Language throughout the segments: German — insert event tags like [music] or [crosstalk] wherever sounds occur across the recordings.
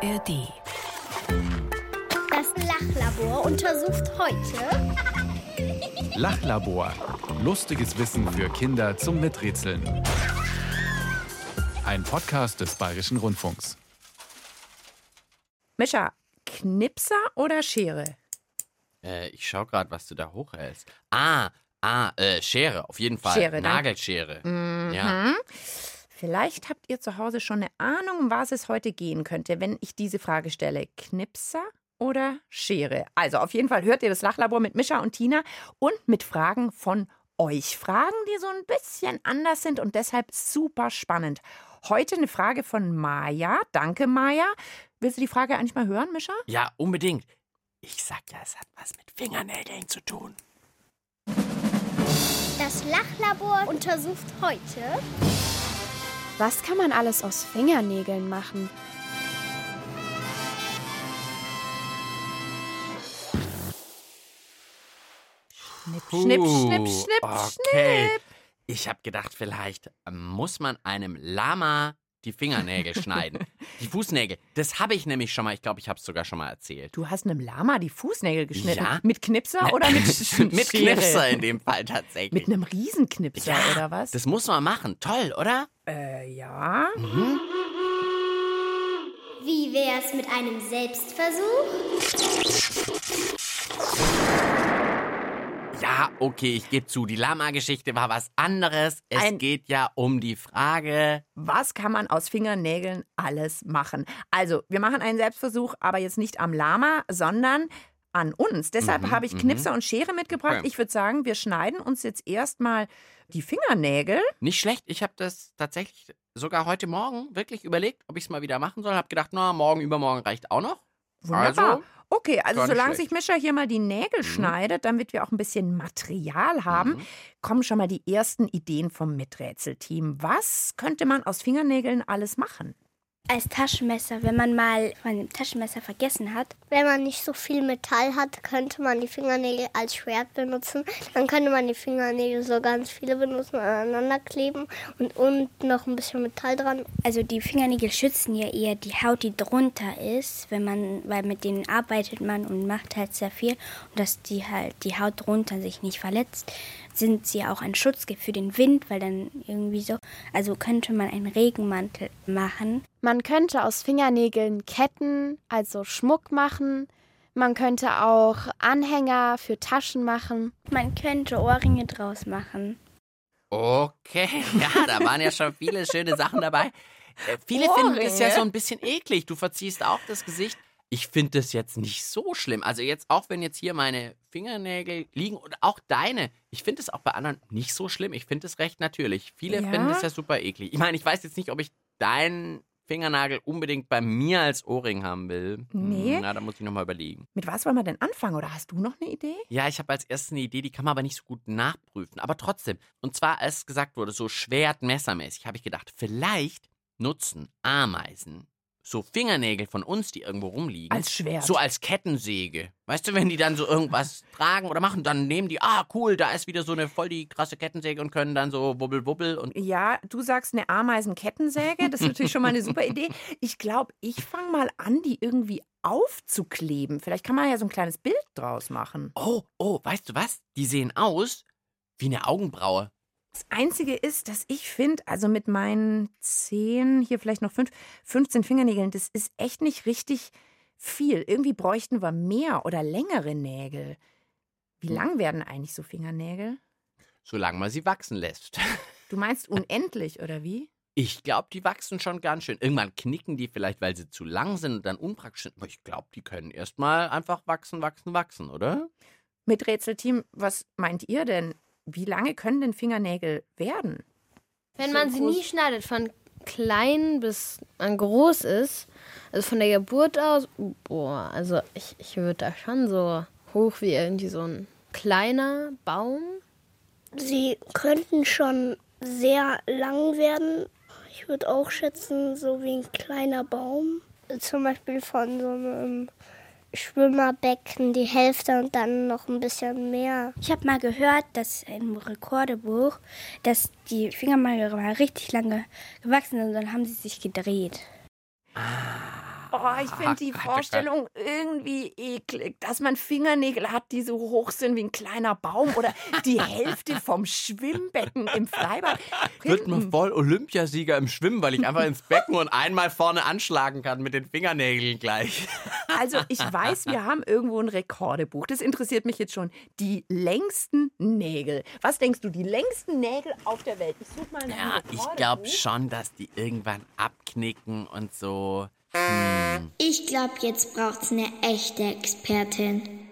ARD. Das Lachlabor untersucht heute [laughs] Lachlabor. Lustiges Wissen für Kinder zum Miträtseln. Ein Podcast des Bayerischen Rundfunks. Mischa, Knipser oder Schere? Äh, ich schau gerade, was du da hochhältst. Ah, ah, äh, Schere, auf jeden Fall. Schere. Nagelschere. Ja. Vielleicht habt ihr zu Hause schon eine Ahnung, um was es heute gehen könnte, wenn ich diese Frage stelle. Knipser oder Schere? Also auf jeden Fall hört ihr das Lachlabor mit Mischa und Tina und mit Fragen von euch. Fragen, die so ein bisschen anders sind und deshalb super spannend. Heute eine Frage von Maja. Danke, Maja. Willst du die Frage eigentlich mal hören, Mischa? ja, unbedingt. Ich sag ja, es hat was mit Fingernägeln zu tun. Das Lachlabor untersucht heute Was kann man alles aus Fingernägeln machen? Schnipp, schnipp, schnipp, schnipp, okay. schnipp. Ich habe gedacht, vielleicht muss man einem Lama die Fingernägel schneiden. [laughs] Die Fußnägel. Das habe ich nämlich schon mal. Ich glaube, ich habe es sogar schon mal erzählt. Du hast einem Lama die Fußnägel geschnitten. Ja. Mit Knipser oder mit [laughs] Sch- mit Schere? Knipser in dem Fall tatsächlich. Mit einem Riesenknipser ja, oder was? Das muss man machen. Toll, oder? äh, ja. Wie wär's mit einem Selbstversuch? Okay, ich gebe zu, die Lama-Geschichte war was anderes. Es Ein- geht ja um die Frage. Was kann man aus Fingernägeln alles machen? Also, wir machen einen Selbstversuch, aber jetzt nicht am Lama, sondern an uns. Deshalb Mhm, habe ich mhm. Knipser und Schere mitgebracht. Okay. Ich würde sagen, wir schneiden uns jetzt erstmal die Fingernägel. Nicht schlecht, ich habe das tatsächlich sogar heute Morgen wirklich überlegt, ob ich es mal wieder machen soll. Habe gedacht, na, morgen, übermorgen reicht auch noch. Wunderbar. Also, okay, also solange schlecht. sich Mischa hier mal die Nägel schneidet, damit wir auch ein bisschen Material haben, Mhm. kommen schon mal die ersten Ideen vom Miträtselteam. Was könnte man aus Fingernägeln alles machen? Als Taschenmesser, wenn man mal ein Taschenmesser vergessen hat. Wenn man nicht so viel Metall hat, könnte man die Fingernägel als Schwert benutzen. Dann könnte man die Fingernägel so ganz viele benutzen, aneinander kleben und unten noch ein bisschen Metall dran. Also die Fingernägel schützen ja eher die Haut, die drunter ist, wenn man, weil mit denen arbeitet man und macht halt sehr viel und dass die halt die Haut drunter sich nicht verletzt, sind sie auch ein Schutzgift für den Wind, weil dann irgendwie so, also könnte man einen Regenmantel machen. Man könnte aus Fingernägeln Ketten, also Schmuck machen. Man könnte auch Anhänger für Taschen machen. Man könnte Ohrringe draus machen. Okay, [laughs] ja, da waren ja schon viele schöne Sachen dabei. Äh, viele finden das ja Ohrringe? so ein bisschen eklig. Du verziehst auch das Gesicht. Ich finde das jetzt nicht so schlimm. Also jetzt auch, wenn jetzt hier meine Fingernägel liegen und auch deine. Ich finde es auch bei anderen nicht so schlimm. Ich finde es recht natürlich. Viele Ja? finden es ja super eklig. Ich meine, ich weiß jetzt nicht, ob ich deinen Fingernagel unbedingt bei mir als Ohrring haben will. Nee. Hm, Na, da muss ich nochmal überlegen. Mit was wollen wir denn anfangen? Oder hast du noch eine Idee? Ja, ich habe als erstes eine Idee, die kann man aber nicht so gut nachprüfen. Aber trotzdem. Und zwar, als gesagt wurde, so schwertmessermäßig, habe ich gedacht, vielleicht nutzen Ameisen so Fingernägel von uns, die irgendwo rumliegen. Als Schwert. So als Kettensäge. Weißt du, wenn die dann so irgendwas [laughs] tragen oder machen, dann nehmen die, ah, cool, da ist wieder so eine voll die krasse Kettensäge und können dann so wubbel wubbel und. Ja, du sagst eine Ameisenkettensäge. Das ist natürlich schon mal eine super Idee. [laughs] Ich glaube, ich fange mal an, die irgendwie aufzukleben. Vielleicht kann man ja so ein kleines Bild draus machen. Oh, oh, weißt du was? Die sehen aus wie eine Augenbraue. Das Einzige ist, dass ich finde, also mit meinen 10, hier vielleicht noch 5, 15 Fingernägeln, das ist echt nicht richtig viel. Irgendwie bräuchten wir mehr oder längere Nägel. Wie lang werden eigentlich so Fingernägel? Solange man sie wachsen lässt. Du meinst [laughs] unendlich, oder wie? Ich glaube, die wachsen schon ganz schön. Irgendwann knicken die vielleicht, weil sie zu lang sind und dann unpraktisch sind. Aber ich glaube, die können erstmal einfach wachsen, wachsen, wachsen, oder? Mit Rätselteam, was meint ihr denn? Wie lange können denn Fingernägel werden? Wenn man sie nie schneidet, von klein bis man groß ist, also von der Geburt aus, boah, also ich, ich würde da schon so hoch wie irgendwie so ein kleiner Baum. Sie könnten schon sehr lang werden. Ich würde auch schätzen, so wie ein kleiner Baum. Zum Beispiel von so einem Schwimmerbecken die Hälfte und dann noch ein bisschen mehr. Ich habe mal gehört, dass im Rekordebuch, dass die Fingernägel mal richtig lange gewachsen sind und dann haben sie sich gedreht. Oh, Oh, ich finde die Gott, oh Vorstellung irgendwie eklig, dass man Fingernägel hat, die so hoch sind wie ein kleiner Baum oder die Hälfte vom Schwimmbecken im Freibad. Wird man voll Olympiasieger im Schwimmen, weil ich einfach ins Becken und einmal vorne anschlagen kann mit den Fingernägeln gleich. Also ich weiß, wir haben irgendwo ein Rekordebuch. Das interessiert mich jetzt schon. Die längsten Nägel. Was denkst du, die längsten Nägel auf der Welt? Ich suche mal ein Ja, ich glaube schon, dass die irgendwann abknicken und so. Ich glaube, jetzt braucht's eine echte Expertin.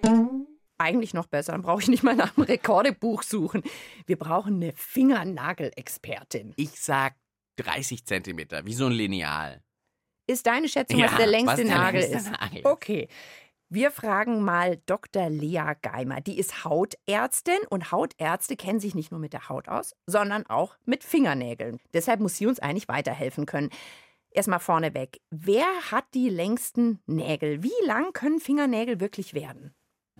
Eigentlich noch besser, dann brauche ich nicht mal nach dem Rekordebuch suchen. Wir brauchen eine Fingernagelexpertin. Ich sag 30 Zentimeter, wie so ein Lineal. Ist deine Schätzung, Ja, was der längste was der Nagel längste ist? Nagel ist. Okay. Wir fragen mal Dr. Lea Geimer. Die ist Hautärztin und Hautärzte kennen sich nicht nur mit der Haut aus, sondern auch mit Fingernägeln. Deshalb muss sie uns eigentlich weiterhelfen können. Erstmal vorneweg. Wer hat die längsten Nägel? Wie lang können Fingernägel wirklich werden?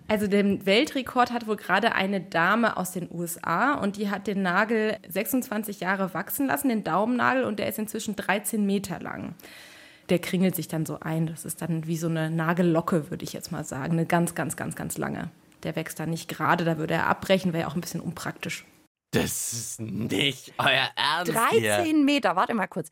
Also den Weltrekord hat wohl gerade eine Dame aus den USA und die hat den Nagel 26 Jahre wachsen lassen, den Daumennagel, und der ist inzwischen 13 Meter lang. Der kringelt sich dann so ein. Das ist dann wie so eine Nagellocke, würde ich jetzt mal sagen. Eine ganz, ganz, ganz, ganz lange. Der wächst dann nicht gerade, da würde er abbrechen, wäre ja auch ein bisschen unpraktisch. Das ist nicht euer Ernst. hier. 13 Meter, warte mal kurz.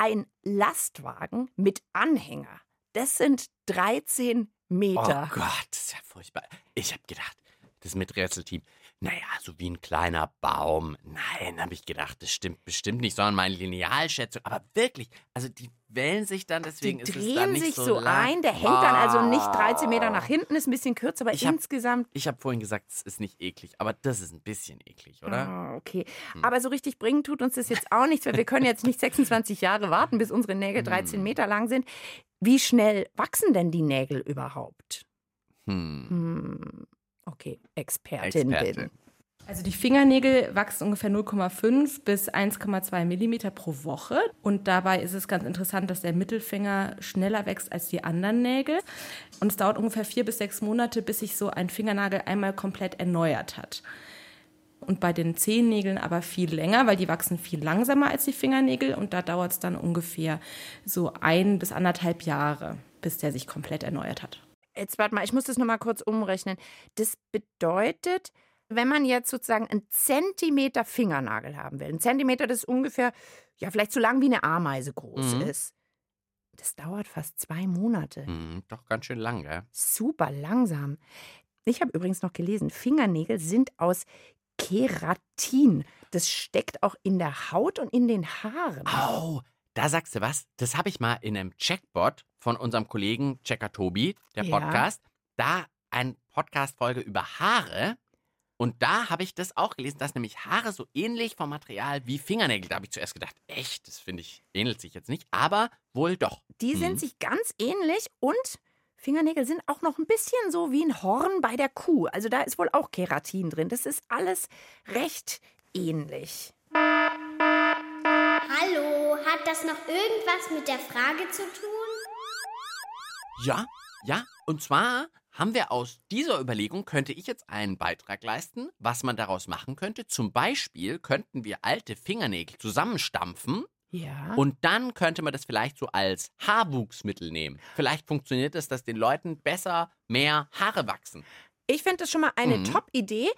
Ein Lastwagen mit Anhänger. Das sind 13 Meter. Oh Gott, das ist ja furchtbar. Ich habe gedacht, das Miträtselteam, naja, so wie ein kleiner Baum. Nein, habe ich gedacht, das stimmt bestimmt nicht, sondern meine Linealschätzung. Aber wirklich, also die wellen sich dann, deswegen Die ist es dann drehen nicht sich so, so lang. ein, der hängt dann also nicht Ah. 13 Meter nach hinten, ist ein bisschen kürzer, aber Ich hab- insgesamt. Ich habe vorhin gesagt, es ist nicht eklig, aber das ist ein bisschen eklig, oder? Hm. Ah, okay. Aber so richtig bringen tut uns das jetzt auch nichts, weil wir können jetzt nicht 26 Jahre warten, bis unsere Nägel 13 Meter lang sind. Wie schnell wachsen denn die Nägel überhaupt? Hm. Hm. Okay, Expertin, Expertin. bin. Also die Fingernägel wachsen ungefähr 0,5 bis 1,2 Millimeter pro Woche. Und dabei ist es ganz interessant, dass der Mittelfinger schneller wächst als die anderen Nägel. Und es dauert ungefähr vier bis sechs Monate, bis sich so ein Fingernagel einmal komplett erneuert hat. Und bei den Zehennägeln aber viel länger, weil die wachsen viel langsamer als die Fingernägel. Und da dauert es dann ungefähr so ein bis anderthalb Jahre, bis der sich komplett erneuert hat. Jetzt warte mal, ich muss das nochmal kurz umrechnen. Das bedeutet, wenn man jetzt sozusagen einen Zentimeter Fingernagel haben will, ein Zentimeter, das ungefähr, ja, vielleicht so lang wie eine Ameise groß Mhm. ist. Das dauert fast zwei Monate. Hm, doch ganz schön lang, gell? Super langsam. Ich habe übrigens noch gelesen, Fingernägel sind aus Keratin. Das steckt auch in der Haut und in den Haaren. Au, da sagst du was. Das habe ich mal in einem Checkbot von unserem Kollegen Checker Tobi, der Ja. Podcast. Da eine Podcast-Folge über Haare. Und da habe ich das auch gelesen, dass nämlich Haare so ähnlich vom Material wie Fingernägel. Da habe ich zuerst gedacht, echt, das finde ich, ähnelt sich jetzt nicht. Aber wohl doch. Die Mhm. sind sich ganz ähnlich und Fingernägel sind auch noch ein bisschen so wie ein Horn bei der Kuh. Also da ist wohl auch Keratin drin. Das ist alles recht ähnlich. Hallo, hat das noch irgendwas mit der Frage zu tun? Ja, ja. Und zwar haben wir aus dieser Überlegung, könnte ich jetzt einen Beitrag leisten, was man daraus machen könnte. Zum Beispiel könnten wir alte Fingernägel zusammenstampfen Ja. und dann könnte man das vielleicht so als Haarwuchsmittel nehmen. Vielleicht funktioniert es, dass den Leuten besser mehr Haare wachsen. Ich finde das schon mal eine Mhm. Top-Idee.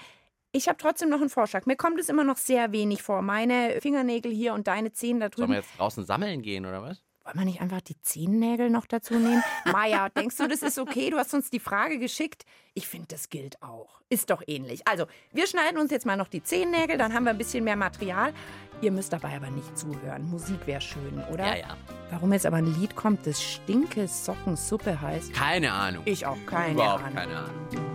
Ich habe trotzdem noch einen Vorschlag. Mir kommt es immer noch sehr wenig vor. Meine Fingernägel hier und deine Zehen da Sollen drüben. wir jetzt draußen sammeln gehen oder was? Wollen wir nicht einfach die Zehennägel noch dazu nehmen? [laughs] Maja, denkst du, das ist okay? Du hast uns die Frage geschickt. Ich finde, das gilt auch. Ist doch ähnlich. Also, wir schneiden uns jetzt mal noch die Zehennägel, dann haben wir ein bisschen mehr Material. Ihr müsst dabei aber nicht zuhören. Musik wäre schön, oder? Ja, ja. Warum jetzt aber ein Lied kommt, das Stinke Sockensuppe heißt? Keine Ahnung. Ich auch keine Überhaupt Ahnung. keine Ahnung.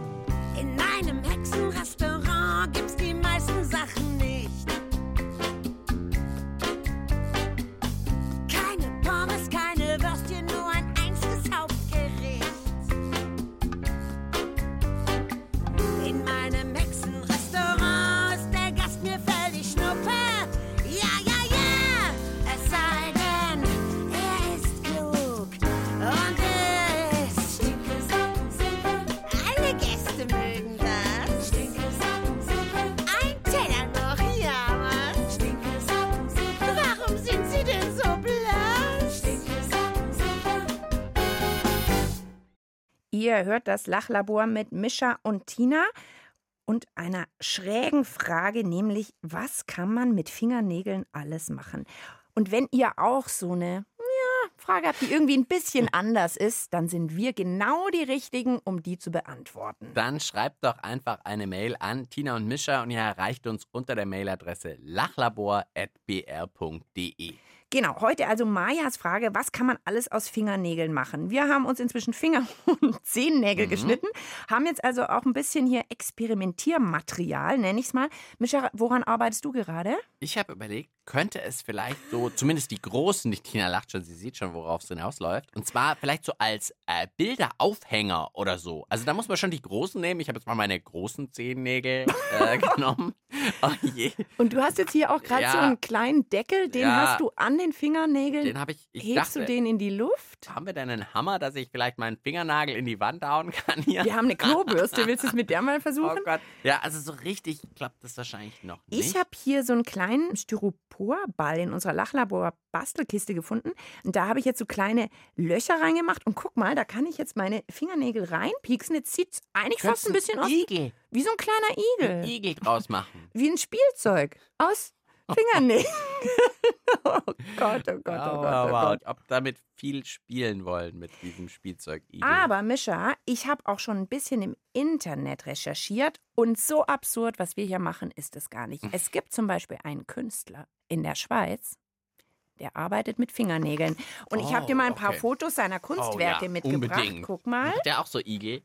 Ihr hört das Lachlabor mit Mischa und Tina und einer schrägen Frage, nämlich was kann man mit Fingernägeln alles machen? Und wenn ihr auch so eine ja, Frage habt, die irgendwie ein bisschen anders ist, dann sind wir genau die Richtigen, um die zu beantworten. Dann schreibt doch einfach eine Mail an Tina und Mischa und ihr erreicht uns unter der Mailadresse lachlabor.br.de. Genau, heute also Majas Frage, was kann man alles aus Fingernägeln machen? Wir haben uns inzwischen Finger- [laughs] und Zehennägel Mhm. geschnitten, haben jetzt also auch ein bisschen hier Experimentiermaterial, nenne ich es mal. Mischa, woran arbeitest du gerade? Ich habe überlegt, könnte es vielleicht so, zumindest die großen, die Tina lacht schon, sie sieht schon, worauf es hinausläuft. Und zwar vielleicht so als äh, Bilderaufhänger oder so. Also da muss man schon die großen nehmen. Ich habe jetzt mal meine großen Zehennägel äh, [laughs] genommen. [laughs] Oh je. Und du hast jetzt hier auch gerade Ja. so einen kleinen Deckel, den Ja. hast du an den Fingernägeln. Den habe ich, ich Hebst dachte, du den in die Luft? haben wir denn einen Hammer, dass ich vielleicht meinen Fingernagel in die Wand hauen kann hier? Wir haben eine Klobürste. Willst du es mit der mal [laughs] Oh versuchen? Gott. Ja, also so richtig klappt das wahrscheinlich noch nicht. Ich habe hier so einen kleinen Styroporball in unserer Lachlabor-Bastelkiste gefunden. Und da habe ich jetzt so kleine Löcher reingemacht. Und guck mal, da kann ich jetzt meine Fingernägel reinpieksen. Jetzt sieht es eigentlich fast ein bisschen aus Igel. Wie so ein kleiner Igel. Igel draus machen. Wie ein Spielzeug aus Fingernägeln. [laughs] oh Gott, oh Gott, oh Gott, oh Gott. Ob damit viel spielen wollen mit diesem Spielzeug Igel. Aber Mischa, ich habe auch schon ein bisschen im Internet recherchiert und so absurd, was wir hier machen, ist es gar nicht. Es gibt zum Beispiel einen Künstler in der Schweiz, der arbeitet mit Fingernägeln. Und ich habe dir mal ein paar okay. Fotos seiner Kunstwerke Oh ja, mitgebracht. unbedingt. Guck mal. Hat der auch so Igel?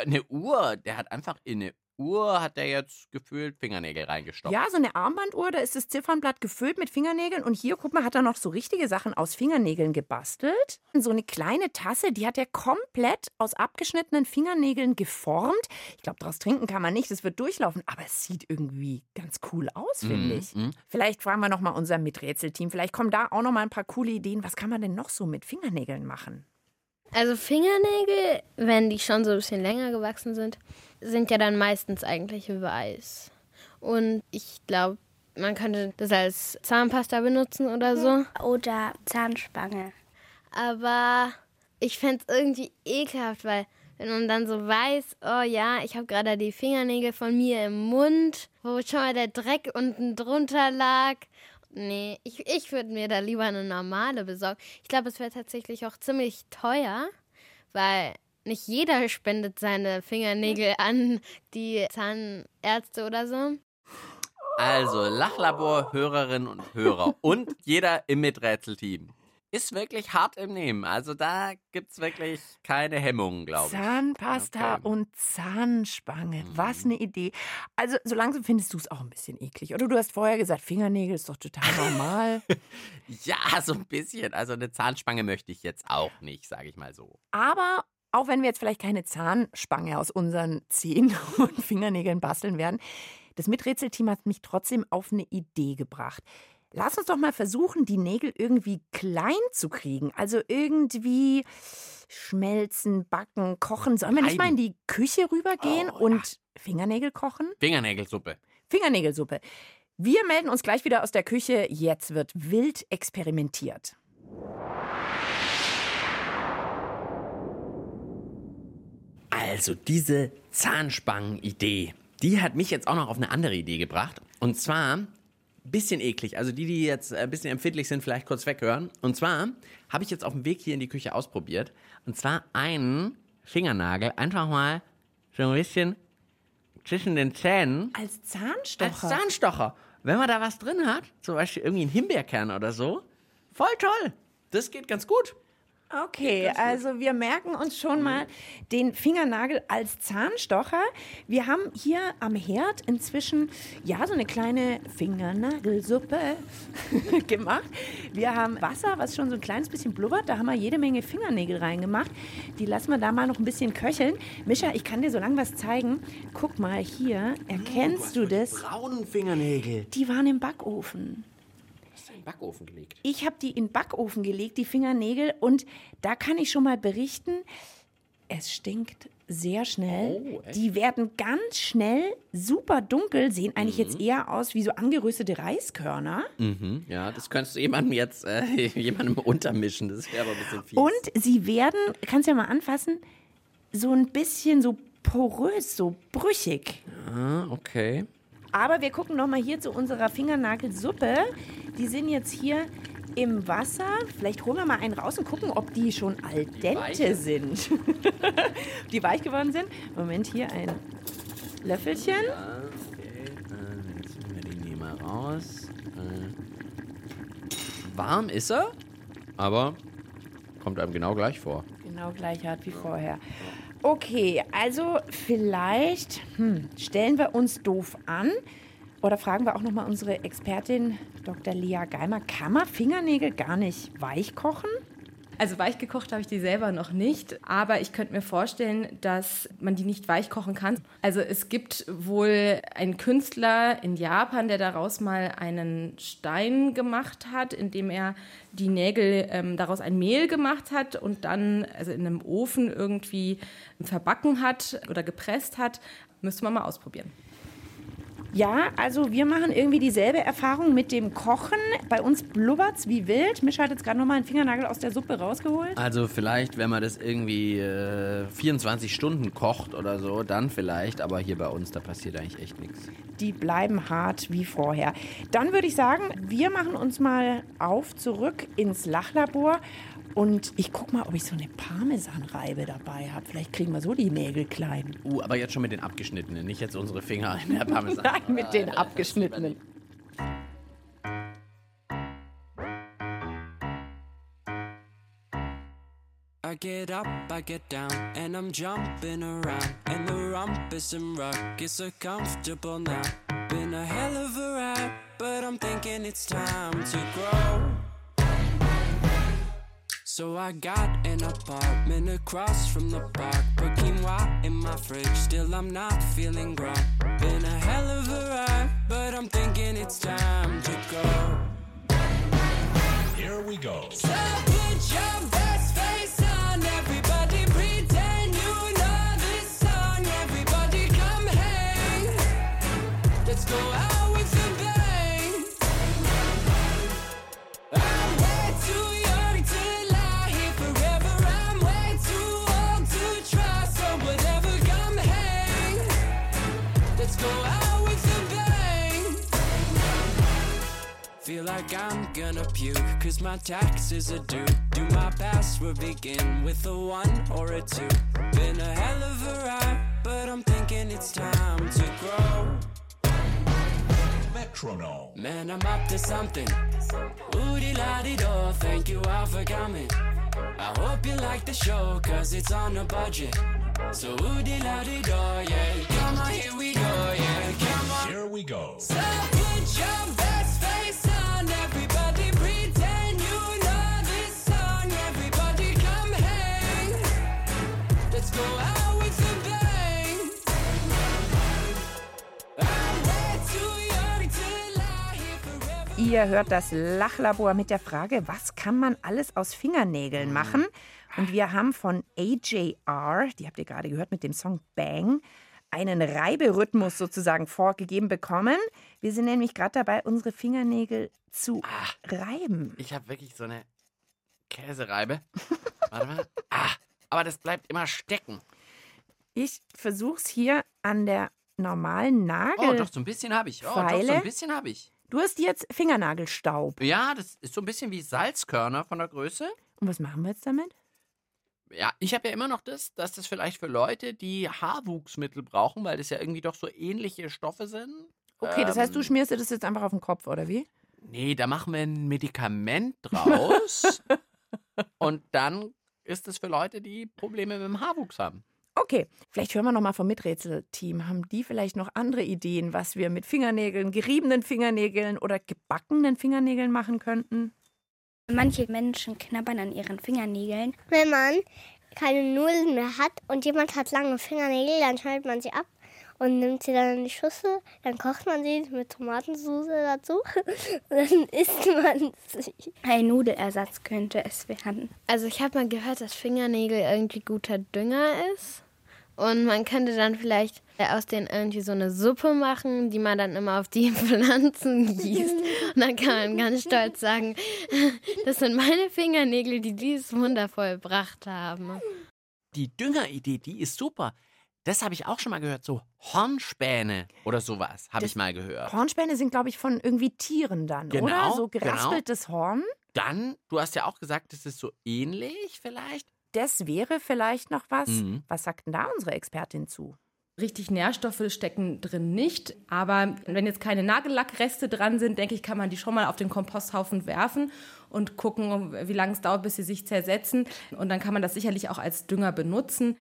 Äh, eine Uhr. Der hat einfach in eine Uhr, hat der jetzt gefühlt Fingernägel reingestopft. Ja, so eine Armbanduhr, da ist das Ziffernblatt gefüllt mit Fingernägeln. Und hier, guck mal, hat er noch so richtige Sachen aus Fingernägeln gebastelt. Und so eine kleine Tasse, die hat er komplett aus abgeschnittenen Fingernägeln geformt. Ich glaube, daraus trinken kann man nicht, das wird durchlaufen. Aber es sieht irgendwie ganz cool aus, finde Mhm, ich. mhm. Vielleicht fragen wir noch mal unser Miträtselteam. Vielleicht kommen da auch noch mal ein paar coole Ideen. Was kann man denn noch so mit Fingernägeln machen? Also Fingernägel, wenn die schon so ein bisschen länger gewachsen sind, sind ja dann meistens eigentlich weiß. Und ich glaube, man könnte das als Zahnpasta benutzen oder so. Oder Zahnspange. Aber ich fände es irgendwie ekelhaft, weil wenn man dann so weiß, oh ja, ich habe gerade die Fingernägel von mir im Mund, wo schon mal der Dreck unten drunter lag. Nee, ich, ich würde mir da lieber eine normale besorgen. Ich glaube, es wäre tatsächlich auch ziemlich teuer, weil nicht jeder spendet seine Fingernägel an die Zahnärzte oder so. Also, Lachlabor, Hörerinnen und Hörer und jeder im Miträtselteam ist wirklich hart im Nehmen. Also da gibt's wirklich keine Hemmungen, glaube ich. Zahnpasta Okay. Mhm. und Zahnspange. Was eine Idee. Also, so langsam findest du es auch ein bisschen eklig. Oder du hast vorher gesagt, Fingernägel ist doch total normal. [laughs] Ja, so ein bisschen. Also eine Zahnspange möchte ich jetzt auch nicht, sage ich mal so. Aber auch wenn wir jetzt vielleicht keine Zahnspange aus unseren Zehen [laughs] und Fingernägeln basteln werden, das Miträtselteam hat mich trotzdem auf eine Idee gebracht. Lass uns doch mal versuchen, die Nägel irgendwie klein zu kriegen. Also irgendwie schmelzen, backen, kochen. Sollen wir nicht mal in die Küche rübergehen Oh, und Fingernägel kochen? Fingernägelsuppe. Fingernägelsuppe. Wir melden uns gleich wieder aus der Küche. Jetzt wird wild experimentiert. Also diese Zahnspangen-Idee, die hat mich jetzt auch noch auf eine andere Idee gebracht. Und zwar bisschen eklig. Also die, die jetzt ein bisschen empfindlich sind, vielleicht kurz weghören. Und zwar habe ich jetzt auf dem Weg hier in die Küche ausprobiert. Und zwar einen Fingernagel einfach mal so ein bisschen zwischen den Zähnen Als Zahnstocher. als Zahnstocher. Wenn man da was drin hat, zum Beispiel irgendwie einen Himbeerkern oder so, voll toll. Das geht ganz gut. Okay, also wir merken uns schon mal den Fingernagel als Zahnstocher. Wir haben hier am Herd inzwischen ja so eine kleine Fingernagelsuppe [laughs] gemacht. Wir haben Wasser, was schon so ein kleines bisschen blubbert. Da haben wir jede Menge Fingernägel reingemacht. Die lassen wir da mal noch ein bisschen köcheln. Mischa, ich kann dir so lang was zeigen. Guck mal hier, erkennst du das? Braunen Fingernägel. Die waren im Backofen. Hast du in den Backofen gelegt? Ich habe die in den Backofen gelegt, die Fingernägel, und da kann ich schon mal berichten, es stinkt sehr schnell. Oh, die werden ganz schnell super dunkel, sehen eigentlich Mhm. jetzt eher aus wie so angeröstete Reiskörner. Mhm, ja, das könntest du jemandem jetzt äh, [laughs] jemandem untermischen. Das wäre aber ein bisschen fies. Und sie werden, kannst ja mal anfassen, so ein bisschen so porös, so brüchig. Ah, okay. Aber wir gucken noch mal hier zu unserer Fingernagelsuppe. Die sind jetzt hier im Wasser. Vielleicht holen wir mal einen raus und gucken, ob die schon al dente weich? sind. Ob [laughs] die weich geworden sind. Moment, hier ein Löffelchen. Ja, okay. Äh, jetzt nehmen wir den hier mal raus. Äh, warm ist er, aber kommt einem genau gleich vor. Genau gleich hart wie vorher. Okay, also vielleicht hm, stellen wir uns doof an oder fragen wir auch noch mal unsere Expertin Dr. Lea Geimer, kann man Fingernägel gar nicht weich kochen? Also weich gekocht habe ich die selber noch nicht, aber ich könnte mir vorstellen, dass man die nicht weich kochen kann. Also es gibt wohl einen Künstler in Japan, der daraus mal einen Stein gemacht hat, indem er die Nägel ähm, daraus ein Mehl gemacht hat und dann also in einem Ofen irgendwie verbacken hat oder gepresst hat. Müsste man mal ausprobieren. Ja, also wir machen irgendwie dieselbe Erfahrung mit dem Kochen. Bei uns blubbert's wie wild. Mischa hat jetzt gerade noch mal einen Fingernagel aus der Suppe rausgeholt. Also vielleicht, wenn man das irgendwie äh, 24 Stunden kocht oder so, dann vielleicht. Aber hier bei uns, da passiert eigentlich echt nichts. Die bleiben hart wie vorher. Dann würde ich sagen, wir machen uns mal auf zurück ins Lachlabor. Und ich guck mal, ob ich so eine Parmesanreibe dabei habe. Vielleicht kriegen wir so die Nägel klein. Uh, aber jetzt schon mit den abgeschnittenen, nicht jetzt unsere Finger in der [laughs] Parmesan. Nein, mit den abgeschnittenen. I get up, I get down, and I'm jumping around. And the rumpus and rug is so comfortable now. Been a hell of a ride, but I'm thinking it's time to grow. So I got an apartment across from the park. Put quinoa in my fridge, still I'm not feeling grown. Been a hell of a ride, but I'm thinking it's time to go. Here we go. So put your best face on, everybody pretend you know this song. Everybody come hang. Let's go out Feel like I'm gonna puke, cause my taxes are due. Do my password begin with a one or a two? Been a hell of a ride, but I'm thinking it's time to grow. Metronome. Man, I'm up to something. Woody la di do, thank you all for coming. I hope you like the show, cause it's on a budget. So woody la di do, yeah. Come on, here we go, yeah. Come on. Here we go. So put your best Ihr hört das Lachlabor mit der Frage, was kann man alles aus Fingernägeln machen? Und wir haben von AJR, die habt ihr gerade gehört mit dem Song Bang, einen Reiberhythmus sozusagen vorgegeben bekommen. Wir sind nämlich gerade dabei, unsere Fingernägel zu reiben. Ich habe wirklich so eine Käsereibe. [laughs] Warte mal. Ah, aber das bleibt immer stecken. Ich versuch's hier an der normalen Nagel. Oh, doch, so ein bisschen habe ich. Oh, doch, so ein bisschen habe ich. Du hast jetzt Fingernagelstaub. Ja, das ist so ein bisschen wie Salzkörner von der Größe. Und was machen wir jetzt damit? Ja, ich habe ja immer noch das, dass das vielleicht für Leute, die Haarwuchsmittel brauchen, weil das ja irgendwie doch so ähnliche Stoffe sind. Okay, das heißt, du Ähm, schmierst dir das jetzt einfach auf den Kopf, oder wie? Nee, da machen wir ein Medikament draus. [laughs] und dann ist es für Leute, die Probleme mit dem Haarwuchs haben. Okay, vielleicht hören wir noch mal vom Miträtselteam. Haben die vielleicht noch andere Ideen, was wir mit Fingernägeln, geriebenen Fingernägeln oder gebackenen Fingernägeln machen könnten? Manche Menschen knabbern an ihren Fingernägeln. Wenn man keine Nudeln mehr hat und jemand hat lange Fingernägel, dann schneidet man sie ab und nimmt sie dann in die Schüssel. Dann kocht man sie mit Tomatensauce dazu [laughs] und dann isst man sie. Ein Nudelersatz könnte es werden. Also ich habe mal gehört, dass Fingernägel irgendwie guter Dünger ist. Und man könnte dann vielleicht aus denen irgendwie so eine Suppe machen, die man dann immer auf die [laughs] Pflanzen gießt. Und dann kann man ganz stolz sagen, [laughs] das sind meine Fingernägel, die dieses Wunder vollbracht haben. Die Düngeridee, die ist super. Das habe ich auch schon mal gehört. So Hornspäne oder sowas habe ich mal gehört. Hornspäne sind, glaube ich, von irgendwie Tieren dann, Genau, oder? So genau. geraspeltes Horn. Dann, du hast ja auch gesagt, das ist so ähnlich vielleicht. Das wäre vielleicht noch was. Mhm. Was sagt denn da unsere Expertin zu? Richtig Nährstoffe stecken drin nicht, aber wenn jetzt keine Nagellackreste dran sind, denke ich, kann man die schon mal auf den Komposthaufen werfen und gucken, wie lange es dauert, bis sie sich zersetzen. Und dann kann man das sicherlich auch als Dünger benutzen.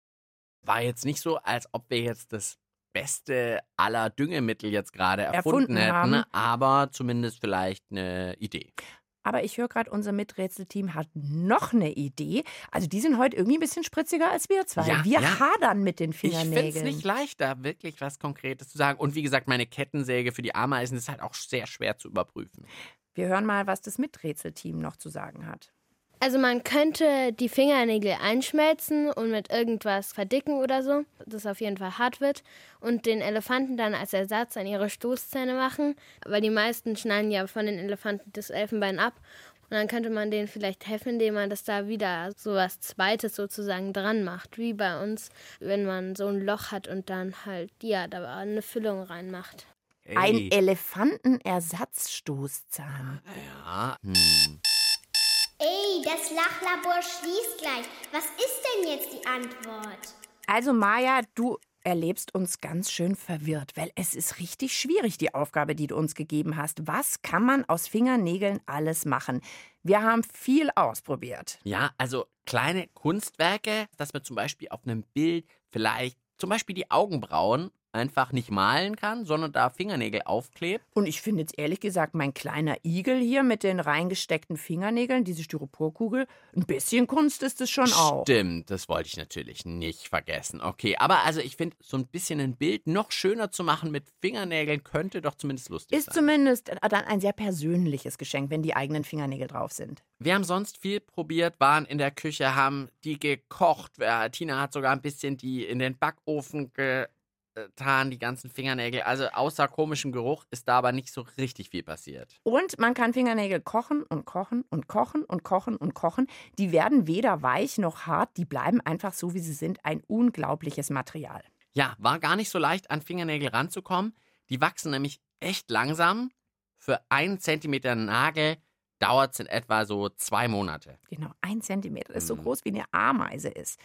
War jetzt nicht so, als ob wir jetzt das beste aller Düngemittel jetzt gerade erfunden, Erfunden hätten, haben. aber zumindest vielleicht eine Idee. Aber ich höre gerade, unser Miträtselteam hat noch eine Idee. Also die sind heute irgendwie ein bisschen spritziger als wir zwei. Ja, wir ja. hadern mit den Ich finde es Fingernägeln. nicht leicht, da wirklich was Konkretes zu sagen. Und wie gesagt, meine Kettensäge für die Ameisen ist halt auch sehr schwer zu überprüfen. Wir hören mal, was das Miträtselteam noch zu sagen hat. Also man könnte die Fingernägel einschmelzen und mit irgendwas verdicken oder so, das auf jeden Fall hart wird. Und den Elefanten dann als Ersatz an ihre Stoßzähne machen, weil die meisten schneiden ja von den Elefanten das Elfenbein ab. Und dann könnte man denen vielleicht helfen, indem man das da wieder so was Zweites sozusagen dran macht, wie bei uns, wenn man so ein Loch hat und dann halt, ja, da eine Füllung reinmacht. Ein Elefantenersatzstoßzahn. Ja, hm. Ey, das Lachlabor schließt gleich. Was ist denn jetzt die Antwort? Also Maja, du erlebst uns ganz schön verwirrt, weil es ist richtig schwierig, die Aufgabe, die du uns gegeben hast. Was kann man aus Fingernägeln alles machen? Wir haben viel ausprobiert. Ja, also kleine Kunstwerke, dass man zum Beispiel auf einem Bild vielleicht zum Beispiel die Augenbrauen einfach nicht malen kann, sondern da Fingernägel aufklebt. Und ich finde jetzt ehrlich gesagt, mein kleiner Igel hier mit den reingesteckten Fingernägeln, diese Styroporkugel, ein bisschen Kunst ist es schon auch. Stimmt, das wollte ich natürlich nicht vergessen. Okay, aber also ich finde, so ein bisschen ein Bild noch schöner zu machen mit Fingernägeln könnte doch zumindest lustig Ist sein. zumindest dann ein sehr persönliches Geschenk, wenn die eigenen Fingernägel drauf sind. Wir haben sonst viel probiert, waren in der Küche, haben die gekocht. Äh, Tina hat sogar ein bisschen die in den Backofen getan, die ganzen Fingernägel. Also außer komischem Geruch ist da aber nicht so richtig viel passiert. Und man kann Fingernägel kochen und kochen und kochen und kochen und kochen. Die werden weder weich noch hart, die bleiben einfach so, wie sie sind. Ein unglaubliches Material. Ja, war gar nicht so leicht, an Fingernägel ranzukommen. Die wachsen nämlich echt langsam. Für einen Zentimeter Nagel dauert es in etwa so zwei Monate. Genau, ein Zentimeter. Das ist so Mhm. groß, wie eine Ameise ist.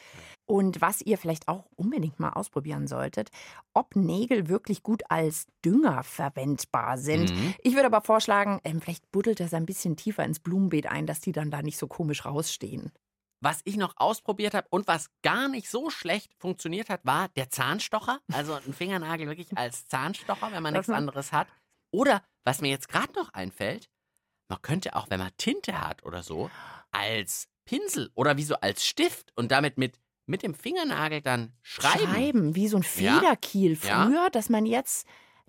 Und was ihr vielleicht auch unbedingt mal ausprobieren solltet, ob Nägel wirklich gut als Dünger verwendbar sind. Mhm. Ich würde aber vorschlagen, ähm, vielleicht buddelt das ein bisschen tiefer ins Blumenbeet ein, dass die dann da nicht so komisch rausstehen. Was ich noch ausprobiert habe und was gar nicht so schlecht funktioniert hat, war der Zahnstocher. Also ein Fingernagel wirklich als Zahnstocher, wenn man nichts anderes hat. Oder was mir jetzt gerade noch einfällt, man könnte auch, wenn man Tinte hat oder so, als Pinsel oder wie so als Stift und damit mit, mit dem Fingernagel dann schreiben. wie so ein Ja. Federkiel Ja. früher, dass man jetzt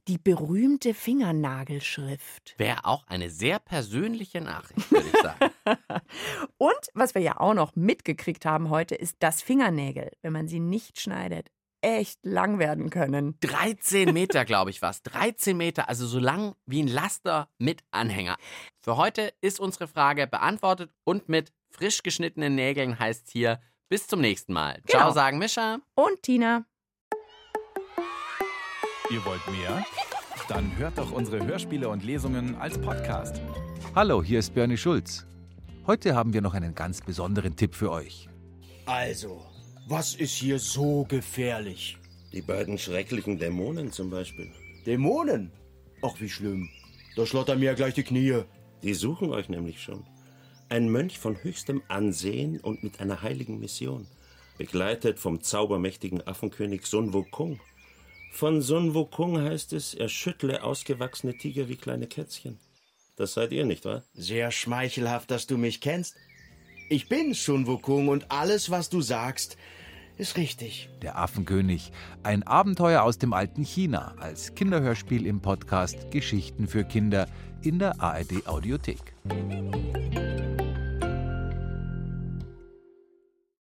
die berühmte Fingernagelschrift. Wäre auch eine sehr persönliche Nachricht, würde ich sagen. [laughs] Und was wir ja auch noch mitgekriegt haben heute, ist, dass Fingernägel, wenn man sie nicht schneidet, echt lang werden können. 13 [laughs] Meter, glaube ich, was. 13 Meter, also so lang wie ein Laster mit Anhänger. Für heute ist unsere Frage beantwortet und mit frisch geschnittenen Nägeln heißt hier bis zum nächsten Mal. Ciao, Genau. sagen Mischa. Und Tina. Ihr wollt mehr? Dann hört doch unsere Hörspiele und Lesungen als Podcast. Hallo, hier ist Bernie Schulz. Heute haben wir noch einen ganz besonderen Tipp für euch. Also, was ist hier so gefährlich? Die beiden schrecklichen Dämonen zum Beispiel. Dämonen? Ach, wie schlimm. Da schlottern mir ja gleich die Knie. Die suchen euch nämlich schon. Ein Mönch von höchstem Ansehen und mit einer heiligen Mission. Begleitet vom zaubermächtigen Affenkönig Sun Wukong. Von Sun Wukong heißt es, er schüttle ausgewachsene Tiger wie kleine Kätzchen. Das seid ihr, nicht wahr? Sehr schmeichelhaft, dass du mich kennst. Ich bin Sun Wukong und alles, was du sagst, ist richtig. Der Affenkönig. Ein Abenteuer aus dem alten China als Kinderhörspiel im Podcast Geschichten für Kinder in der ARD Audiothek.